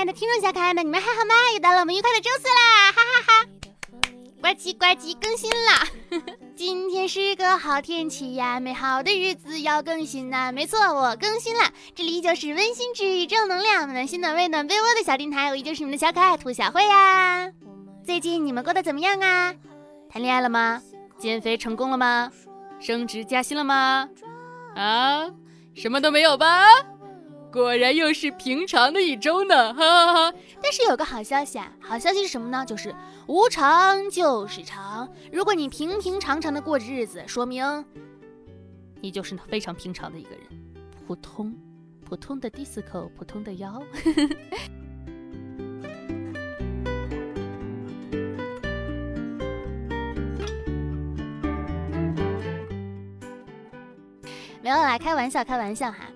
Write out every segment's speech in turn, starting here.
爱的听众小可爱们，你们还好吗？又到了我们愉快的周四啦，哈哈哈！呱唧呱唧，更新啦！今天是个好天气呀，美好的日子要更新呐。没错，我更新了。这里依旧是温馨治愈、正能量、暖心暖胃暖被窝的小电台，我依旧是你们的小可爱兔小慧呀。最近你们过得怎么样啊？谈恋爱了吗？减肥成功了吗？升职加薪了吗？啊，什么都没有吧？果然又是平常的一周呢，哈哈哈！但是有个好消息啊，好消息是什么呢？就是无常就是常。如果你平平常常的过着日子，说明你就是那非常平常的一个人，普通，普通的 disco，普通的腰。没有啦，开玩笑，开玩笑哈。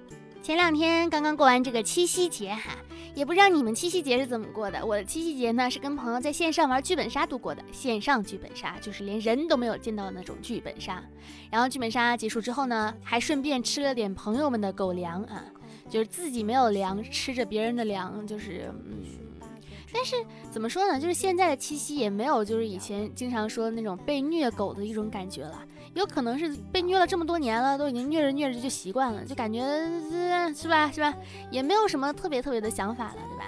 前两天刚刚过完这个七夕节哈，也不知道你们七夕节是怎么过的。我的七夕节呢是跟朋友在线上玩剧本杀度过的，线上剧本杀就是连人都没有见到的那种剧本杀。然后剧本杀结束之后呢，还顺便吃了点朋友们的狗粮啊，就是自己没有粮，吃着别人的粮，就是嗯。但是怎么说呢？就是现在的七夕也没有就是以前经常说的那种被虐狗的一种感觉了。有可能是被虐了这么多年了，都已经虐着虐着就习惯了，就感觉是吧是吧？也没有什么特别特别的想法了，对吧？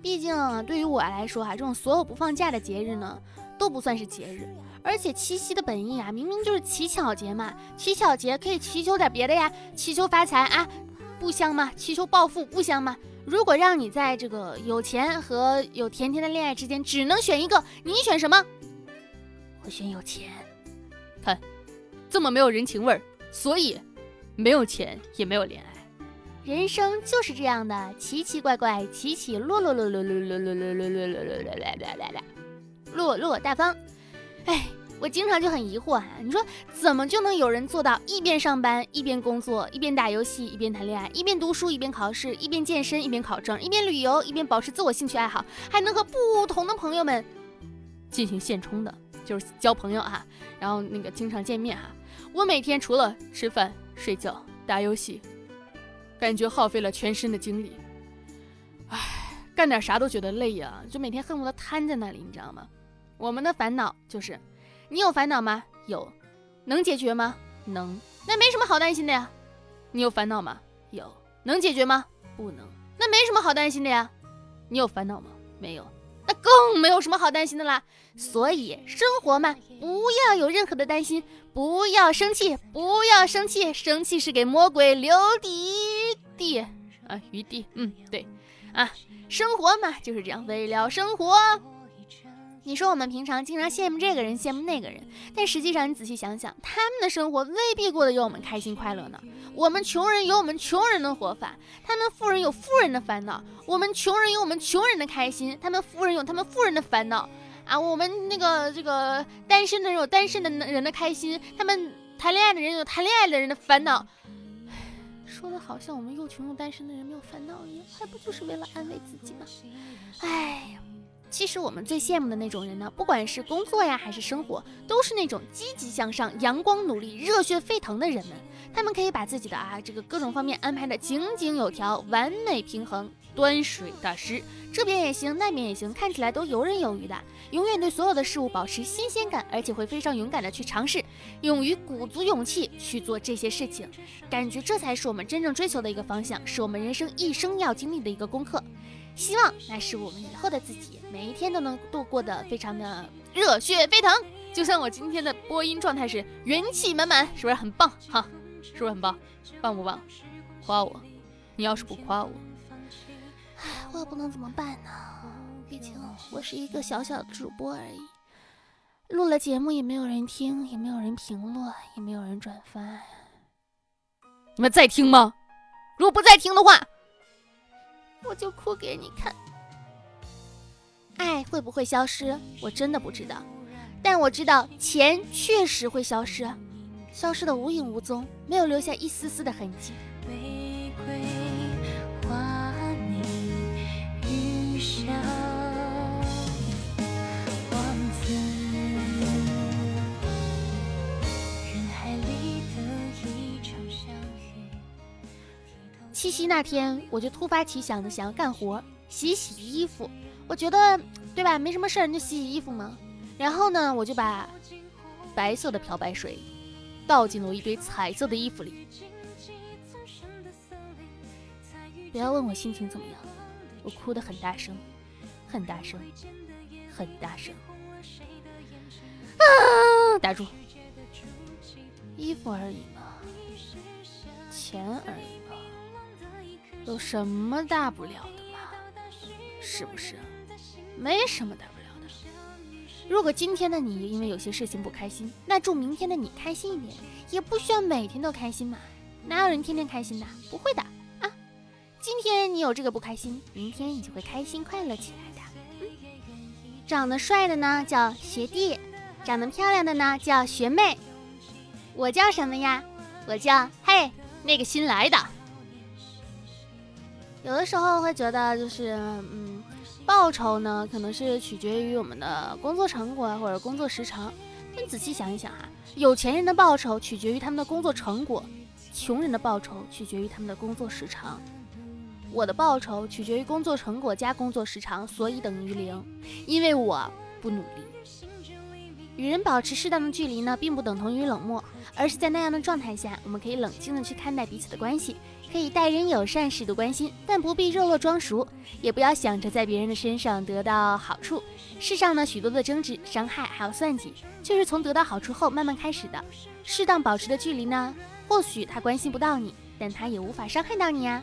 毕竟对于我来说哈，这种所有不放假的节日呢，都不算是节日。而且七夕的本意啊，明明就是乞巧节嘛，乞巧节可以祈求点别的呀，祈求发财啊，不香吗？祈求暴富不香吗？如果让你在这个有钱和有甜甜的恋爱之间只能选一个，你选什么？我选有钱。看，这么没有人情味儿，所以没有钱也没有恋爱。人生就是这样的，奇奇怪怪，起起落落落落落落落落落落落落落落落落落大方。哎。我经常就很疑惑啊，你说怎么就能有人做到一边上班一边工作，一边打游戏一边谈恋爱，一边读书一边考试，一边健身一边考证，一边旅游一边保持自我兴趣爱好，还能和不同的朋友们进行现充的，就是交朋友哈，然后那个经常见面哈。我每天除了吃饭、睡觉、打游戏，感觉耗费了全身的精力，唉，干点啥都觉得累呀，就每天恨不得瘫在那里，你知道吗？我们的烦恼就是。你有烦恼吗？有，能解决吗？能，那没什么好担心的呀。你有烦恼吗？有，能解决吗？不能，那没什么好担心的呀。你有烦恼吗？没有，那更没有什么好担心的啦。所以生活嘛，不要有任何的担心，不要生气，不要生气，生气是给魔鬼留余地啊，余地。嗯，对，啊，生活嘛就是这样，为了生活。你说我们平常经常羡慕这个人，羡慕那个人，但实际上你仔细想想，他们的生活未必过得有我们开心快乐呢。我们穷人有我们穷人的活法，他们富人有富人的烦恼。我们穷人有我们穷人的开心，他们富人有他们富人的烦恼啊。我们那个这个单身的人有单身的人的开心，他们谈恋爱的人有谈恋爱的人的烦恼。说的好像我们又穷又单身的人没有烦恼一样，还不就是为了安慰自己吗？哎呀。其实我们最羡慕的那种人呢，不管是工作呀还是生活，都是那种积极向上、阳光努力、热血沸腾的人们。他们可以把自己的啊这个各种方面安排的井井有条、完美平衡、端水大师，这边也行，那边也行，看起来都游刃有余的。永远对所有的事物保持新鲜感，而且会非常勇敢的去尝试，勇于鼓足勇气去做这些事情。感觉这才是我们真正追求的一个方向，是我们人生一生要经历的一个功课。希望那是我们以后的自己，每一天都能度过的非常的热血沸腾，就像我今天的播音状态是元气满满，是不是很棒哈？是不是很棒？棒不棒？夸我！你要是不夸我，唉，我也不能怎么办呢？毕竟我是一个小小的主播而已，录了节目也没有人听，也没有人评论，也没有人转发。你们在听吗？如果不在听的话。我就哭给你看。爱会不会消失？我真的不知道，但我知道钱确实会消失，消失的无影无踪，没有留下一丝丝的痕迹。七夕那天，我就突发奇想的想要干活，洗洗衣服。我觉得，对吧？没什么事儿，你就洗洗衣服嘛。然后呢，我就把白色的漂白水倒进了我一堆彩色的衣服里。不要问我心情怎么样，我哭得很大声，很大声，很大声。啊！打住！衣服而已嘛，钱而已，有什么大不了的嘛？是不是？没什么大不了的。如果今天的你因为有些事情不开心，那祝明天的你开心一点，也不需要每天都开心嘛。哪有人天天开心的？不会的啊。今天你有这个不开心，明天你就会开心快乐起来的。长得帅的呢叫学弟，长得漂亮的呢叫学妹。我叫什么呀？我叫嘿，那个新来的。有的时候会觉得，就是嗯，报酬呢，可能是取决于我们的工作成果或者工作时长。但仔细想一想哈，有钱人的报酬取决于他们的工作成果，穷人的报酬取决于他们的工作时长。我的报酬取决于工作成果加工作时长，所以等于零，因为我不努力。与人保持适当的距离呢，并不等同于冷漠，而是在那样的状态下，我们可以冷静的去看待彼此的关系，可以待人友善，适度关心，但不必热络装熟，也不要想着在别人的身上得到好处。世上呢，许多的争执、伤害还有算计，就是从得到好处后慢慢开始的。适当保持的距离呢，或许他关心不到你，但他也无法伤害到你呀。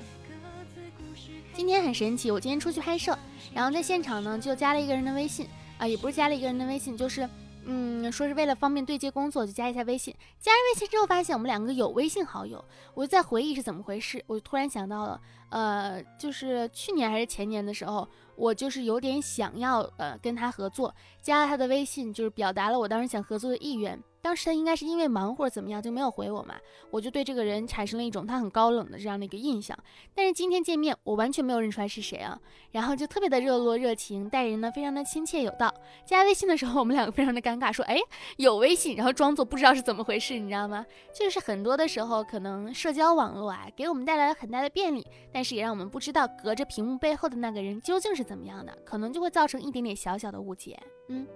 今天很神奇，我今天出去拍摄，然后在现场呢就加了一个人的微信啊，也不是加了一个人的微信，就是。嗯，说是为了方便对接工作，就加一下微信。加了微信之后，发现我们两个有微信好友。我就在回忆是怎么回事，我就突然想到了，呃，就是去年还是前年的时候，我就是有点想要呃跟他合作，加了他的微信，就是表达了我当时想合作的意愿。当时他应该是因为忙或者怎么样就没有回我嘛，我就对这个人产生了一种他很高冷的这样的一个印象。但是今天见面，我完全没有认出来是谁啊，然后就特别的热络热情，待人呢非常的亲切有道。加微信的时候，我们两个非常的尴尬，说哎有微信，然后装作不知道是怎么回事，你知道吗？就是很多的时候，可能社交网络啊给我们带来了很大的便利，但是也让我们不知道隔着屏幕背后的那个人究竟是怎么样的，可能就会造成一点点小小的误解。嗯，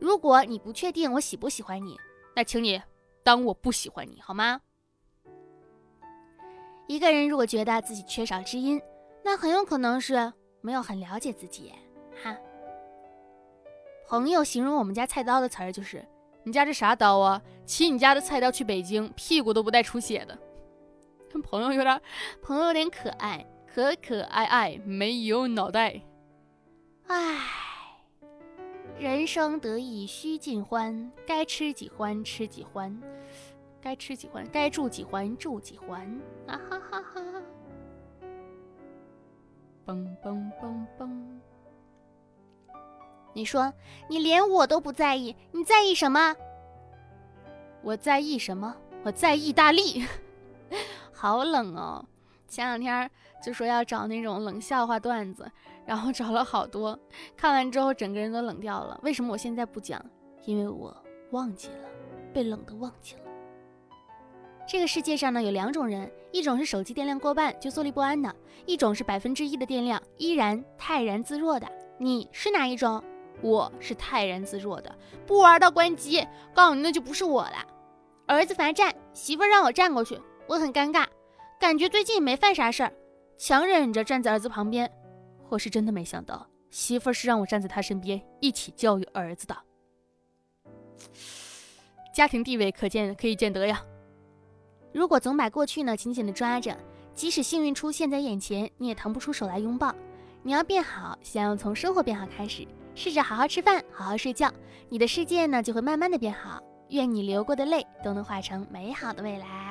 如果你不确定我喜不喜欢你。那请你当我不喜欢你好吗？一个人如果觉得自己缺少知音，那很有可能是没有很了解自己。哈，朋友形容我们家菜刀的词儿就是：“你家这啥刀啊？骑你家的菜刀去北京，屁股都不带出血的。”跟朋友有点，朋友有点可爱，可可爱爱，没有脑袋。唉。人生得意须尽欢，该吃几欢吃几欢，该吃几欢，该住几欢住几欢，啊哈哈哈！嘣嘣嘣嘣！你说你连我都不在意，你在意什么？我在意什么？我在意大利，好冷哦！前两天就说要找那种冷笑话段子。然后找了好多，看完之后整个人都冷掉了。为什么我现在不讲？因为我忘记了，被冷的忘记了。这个世界上呢有两种人，一种是手机电量过半就坐立不安的，一种是百分之一的电量依然泰然自若的。你是哪一种？我是泰然自若的，不玩到关机。告诉你，那就不是我了。儿子罚站，媳妇让我站过去，我很尴尬，感觉最近没犯啥事儿，强忍着站在儿子旁边。我是真的没想到，媳妇儿是让我站在他身边一起教育儿子的。家庭地位可见可以见得呀。如果总把过去呢紧紧的抓着，即使幸运出现在眼前，你也腾不出手来拥抱。你要变好，想要从生活变好开始，试着好好吃饭，好好睡觉，你的世界呢就会慢慢的变好。愿你流过的泪都能化成美好的未来。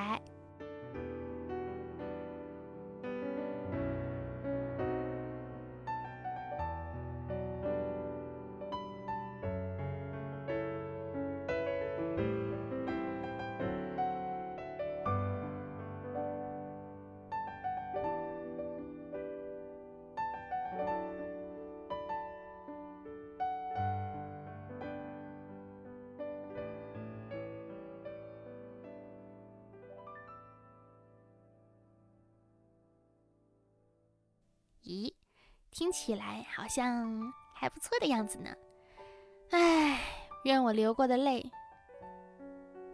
咦听起来好像还不错的样子呢。唉，愿我流过的泪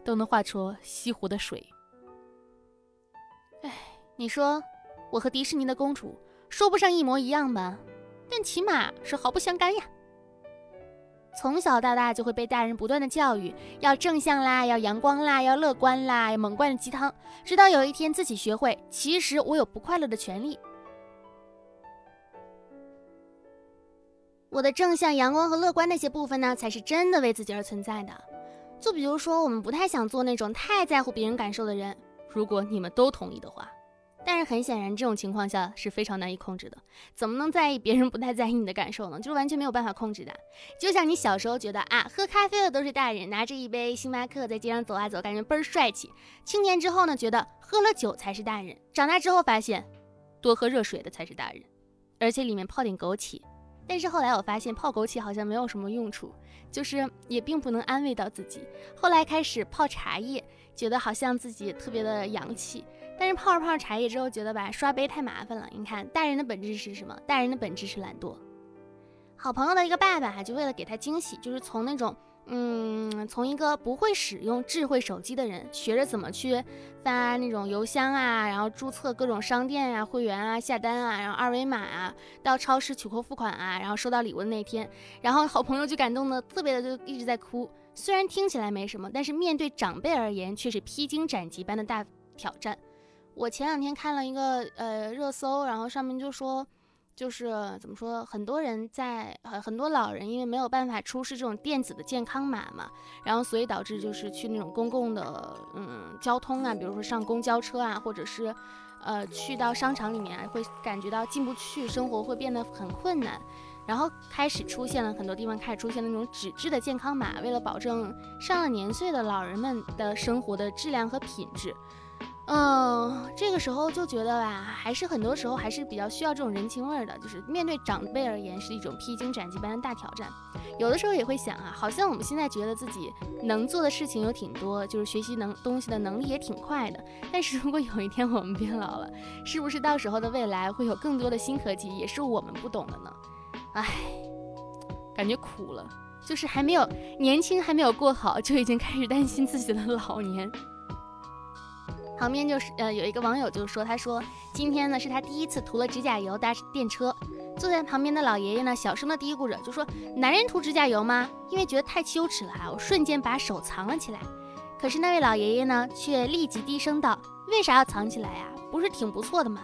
都能化出西湖的水。唉，你说我和迪士尼的公主说不上一模一样吧，但起码是毫不相干呀。从小到大就会被大人不断的教育，要正向啦，要阳光啦，要乐观啦，要猛灌鸡汤，直到有一天自己学会，其实我有不快乐的权利。我的正向、阳光和乐观那些部分呢，才是真的为自己而存在的。就比如说，我们不太想做那种太在乎别人感受的人。如果你们都同意的话，但是很显然，这种情况下是非常难以控制的。怎么能在意别人不太在意你的感受呢？就是完全没有办法控制的。就像你小时候觉得啊，喝咖啡的都是大人，拿着一杯星巴克在街上走啊走，感觉倍儿帅气。青年之后呢，觉得喝了酒才是大人。长大之后发现，多喝热水的才是大人，而且里面泡点枸杞。但是后来我发现泡枸杞好像没有什么用处，就是也并不能安慰到自己。后来开始泡茶叶，觉得好像自己特别的洋气。但是泡着泡着茶叶之后，觉得吧刷杯太麻烦了。你看，大人的本质是什么？大人的本质是懒惰。好朋友的一个爸爸哈就为了给他惊喜，就是从那种。嗯，从一个不会使用智慧手机的人学着怎么去发那种邮箱啊，然后注册各种商店啊、会员啊、下单啊，然后二维码啊，到超市取货付款啊，然后收到礼物的那天，然后好朋友就感动的特别的就一直在哭。虽然听起来没什么，但是面对长辈而言却是披荆斩棘般的大挑战。我前两天看了一个呃热搜，然后上面就说。就是怎么说，很多人在很很多老人因为没有办法出示这种电子的健康码嘛，然后所以导致就是去那种公共的嗯交通啊，比如说上公交车啊，或者是呃去到商场里面会感觉到进不去，生活会变得很困难，然后开始出现了很多地方开始出现那种纸质的健康码，为了保证上了年岁的老人们的生活的质量和品质。嗯，这个时候就觉得吧，还是很多时候还是比较需要这种人情味儿的。就是面对长辈而言，是一种披荆斩棘般的大挑战。有的时候也会想啊，好像我们现在觉得自己能做的事情有挺多，就是学习能东西的能力也挺快的。但是如果有一天我们变老了，是不是到时候的未来会有更多的新科技，也是我们不懂的呢？唉，感觉苦了，就是还没有年轻还没有过好，就已经开始担心自己的老年。旁边就是呃有一个网友就说，他说今天呢是他第一次涂了指甲油搭电车，坐在旁边的老爷爷呢小声的嘀咕着，就说男人涂指甲油吗？因为觉得太羞耻了啊，我瞬间把手藏了起来。可是那位老爷爷呢却立即低声道，为啥要藏起来呀？不是挺不错的吗？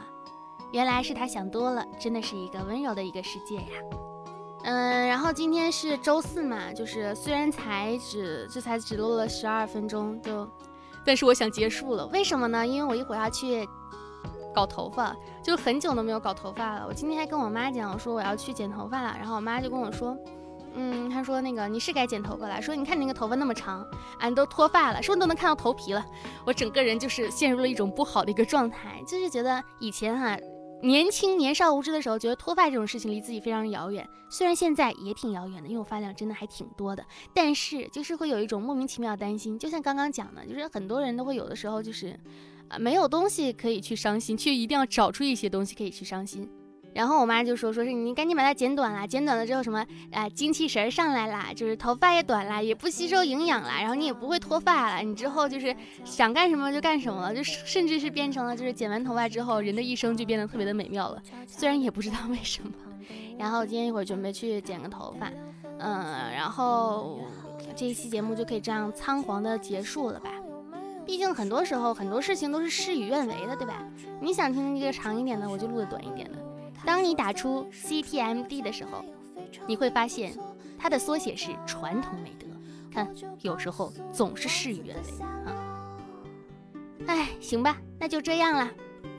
原来是他想多了，真的是一个温柔的一个世界呀。嗯，然后今天是周四嘛，就是虽然才只这才只录了十二分钟就。但是我想结束了，为什么呢？因为我一会儿要去搞头发，就很久都没有搞头发了。我今天还跟我妈讲，我说我要去剪头发了，然后我妈就跟我说，嗯，她说那个你是该剪头发了，说你看你那个头发那么长，俺都脱发了，是不是都能看到头皮了。我整个人就是陷入了一种不好的一个状态，就是觉得以前哈。年轻年少无知的时候，觉得脱发这种事情离自己非常遥远。虽然现在也挺遥远的，因为我发量真的还挺多的，但是就是会有一种莫名其妙的担心。就像刚刚讲的，就是很多人都会有的时候就是，啊，没有东西可以去伤心，却一定要找出一些东西可以去伤心。然后我妈就说：“说是你赶紧把它剪短了，剪短了之后什么啊，精气神上来啦，就是头发也短了，也不吸收营养了，然后你也不会脱发了，你之后就是想干什么就干什么了，就甚至是变成了就是剪完头发之后，人的一生就变得特别的美妙了。虽然也不知道为什么。然后今天一会儿准备去剪个头发，嗯，然后这一期节目就可以这样仓皇的结束了吧？毕竟很多时候很多事情都是事与愿违的，对吧？你想听一个长一点的，我就录的短一点的。”当你打出 CTMD 的时候，你会发现它的缩写是传统美德。看，有时候总是事与愿违啊。哎，行吧，那就这样了。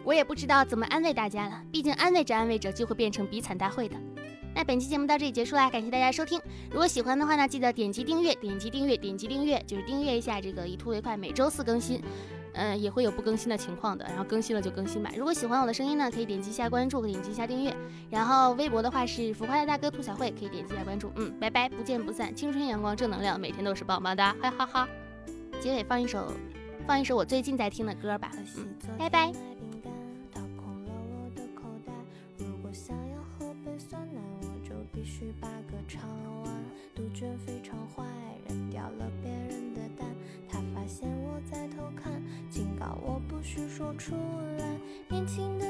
我也不知道怎么安慰大家了，毕竟安慰着安慰着就会变成比惨大会的。那本期节目到这里结束啦，感谢大家收听。如果喜欢的话呢，记得点击订阅，点击订阅，点击订阅，就是订阅一下这个以图为快，每周四更新。嗯，也会有不更新的情况的，然后更新了就更新吧。如果喜欢我的声音呢，可以点击一下关注，点击一下订阅。然后微博的话是浮夸的大哥兔小慧，可以点击一下关注。嗯，拜拜，不见不散。青春阳光正能量，每天都是棒棒哒，哈哈哈。结尾放一首，放一首我最近在听的歌吧。嗯，拜拜。去八个长弯。杜鹃非常坏，不许说出来。年轻的